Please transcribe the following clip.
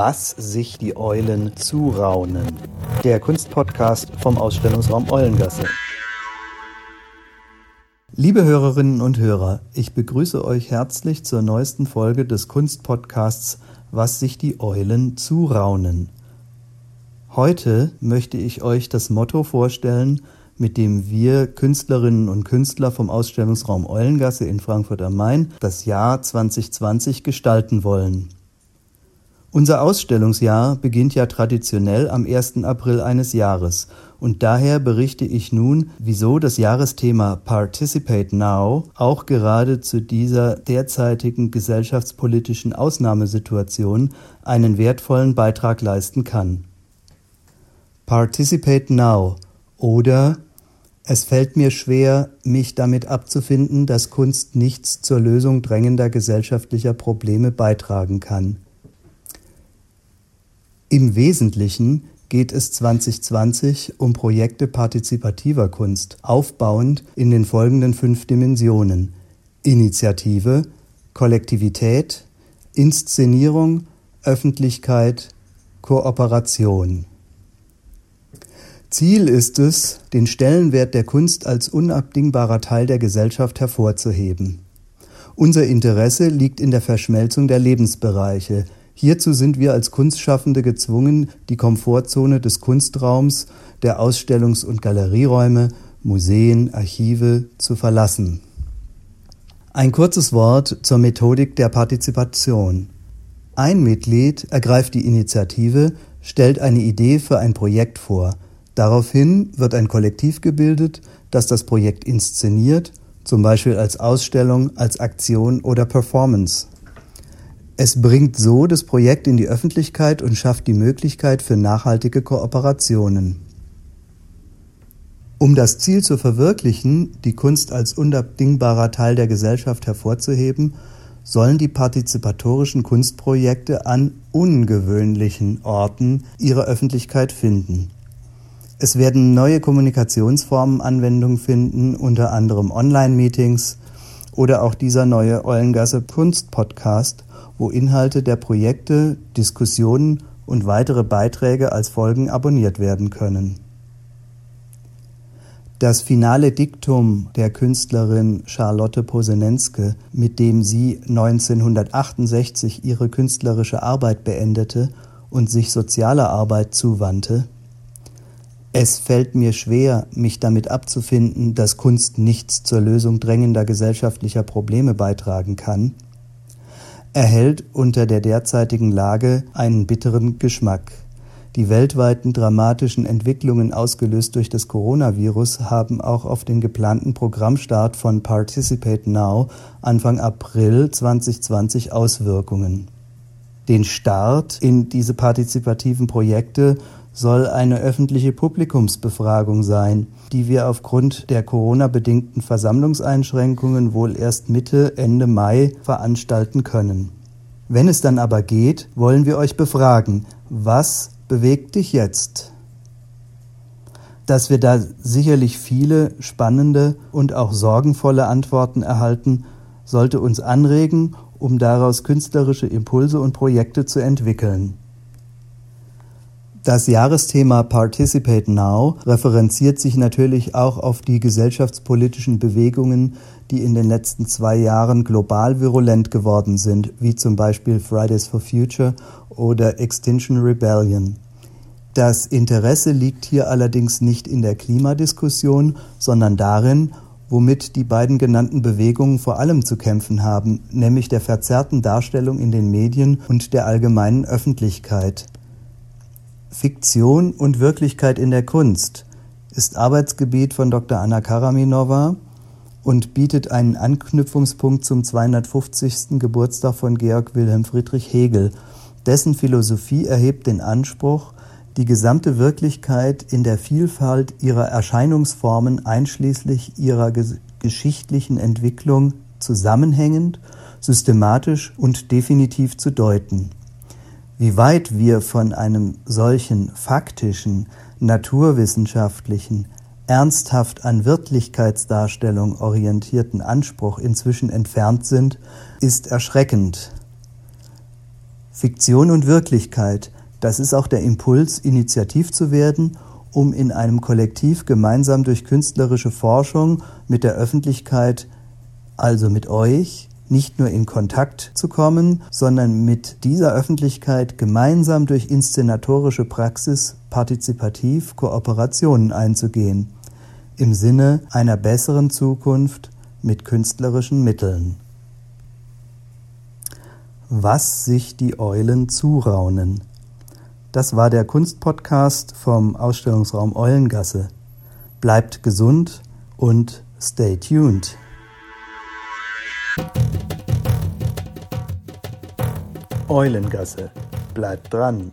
Was sich die Eulen zuraunen. Der Kunstpodcast vom Ausstellungsraum Eulengasse. Liebe Hörerinnen und Hörer, ich begrüße euch herzlich zur neuesten Folge des Kunstpodcasts Was sich die Eulen zuraunen. Heute möchte ich euch das Motto vorstellen, mit dem wir Künstlerinnen und Künstler vom Ausstellungsraum Eulengasse in Frankfurt am Main das Jahr 2020 gestalten wollen. Unser Ausstellungsjahr beginnt ja traditionell am 1. April eines Jahres und daher berichte ich nun, wieso das Jahresthema Participate Now auch gerade zu dieser derzeitigen gesellschaftspolitischen Ausnahmesituation einen wertvollen Beitrag leisten kann. Participate Now oder es fällt mir schwer, mich damit abzufinden, dass Kunst nichts zur Lösung drängender gesellschaftlicher Probleme beitragen kann. Im Wesentlichen geht es 2020 um Projekte partizipativer Kunst, aufbauend in den folgenden fünf Dimensionen Initiative, Kollektivität, Inszenierung, Öffentlichkeit, Kooperation. Ziel ist es, den Stellenwert der Kunst als unabdingbarer Teil der Gesellschaft hervorzuheben. Unser Interesse liegt in der Verschmelzung der Lebensbereiche, Hierzu sind wir als Kunstschaffende gezwungen, die Komfortzone des Kunstraums, der Ausstellungs- und Galerieräume, Museen, Archive zu verlassen. Ein kurzes Wort zur Methodik der Partizipation. Ein Mitglied ergreift die Initiative, stellt eine Idee für ein Projekt vor. Daraufhin wird ein Kollektiv gebildet, das das Projekt inszeniert, zum Beispiel als Ausstellung, als Aktion oder Performance. Es bringt so das Projekt in die Öffentlichkeit und schafft die Möglichkeit für nachhaltige Kooperationen. Um das Ziel zu verwirklichen, die Kunst als unabdingbarer Teil der Gesellschaft hervorzuheben, sollen die partizipatorischen Kunstprojekte an ungewöhnlichen Orten ihre Öffentlichkeit finden. Es werden neue Kommunikationsformen Anwendung finden, unter anderem Online-Meetings oder auch dieser neue Eulengasse Kunst-Podcast, wo Inhalte der Projekte, Diskussionen und weitere Beiträge als Folgen abonniert werden können. Das finale Diktum der Künstlerin Charlotte Posenenske, mit dem sie 1968 ihre künstlerische Arbeit beendete und sich sozialer Arbeit zuwandte, es fällt mir schwer, mich damit abzufinden, dass Kunst nichts zur Lösung drängender gesellschaftlicher Probleme beitragen kann, erhält unter der derzeitigen Lage einen bitteren Geschmack. Die weltweiten dramatischen Entwicklungen ausgelöst durch das Coronavirus haben auch auf den geplanten Programmstart von Participate Now Anfang April 2020 Auswirkungen. Den Start in diese partizipativen Projekte soll eine öffentliche Publikumsbefragung sein, die wir aufgrund der Corona-bedingten Versammlungseinschränkungen wohl erst Mitte, Ende Mai veranstalten können. Wenn es dann aber geht, wollen wir euch befragen, was bewegt dich jetzt? Dass wir da sicherlich viele spannende und auch sorgenvolle Antworten erhalten, sollte uns anregen, um daraus künstlerische Impulse und Projekte zu entwickeln. Das Jahresthema Participate Now referenziert sich natürlich auch auf die gesellschaftspolitischen Bewegungen, die in den letzten zwei Jahren global virulent geworden sind, wie zum Beispiel Fridays for Future oder Extinction Rebellion. Das Interesse liegt hier allerdings nicht in der Klimadiskussion, sondern darin, womit die beiden genannten Bewegungen vor allem zu kämpfen haben, nämlich der verzerrten Darstellung in den Medien und der allgemeinen Öffentlichkeit. Fiktion und Wirklichkeit in der Kunst ist Arbeitsgebiet von Dr. Anna Karaminova und bietet einen Anknüpfungspunkt zum 250. Geburtstag von Georg Wilhelm Friedrich Hegel. Dessen Philosophie erhebt den Anspruch, die gesamte Wirklichkeit in der Vielfalt ihrer Erscheinungsformen einschließlich ihrer geschichtlichen Entwicklung zusammenhängend, systematisch und definitiv zu deuten. Wie weit wir von einem solchen faktischen, naturwissenschaftlichen, ernsthaft an Wirklichkeitsdarstellung orientierten Anspruch inzwischen entfernt sind, ist erschreckend. Fiktion und Wirklichkeit, das ist auch der Impuls, initiativ zu werden, um in einem Kollektiv gemeinsam durch künstlerische Forschung mit der Öffentlichkeit, also mit euch, nicht nur in Kontakt zu kommen, sondern mit dieser Öffentlichkeit gemeinsam durch inszenatorische Praxis partizipativ Kooperationen einzugehen, im Sinne einer besseren Zukunft mit künstlerischen Mitteln. Was sich die Eulen zuraunen. Das war der Kunstpodcast vom Ausstellungsraum Eulengasse. Bleibt gesund und stay tuned. Eulengasse. Bleibt dran.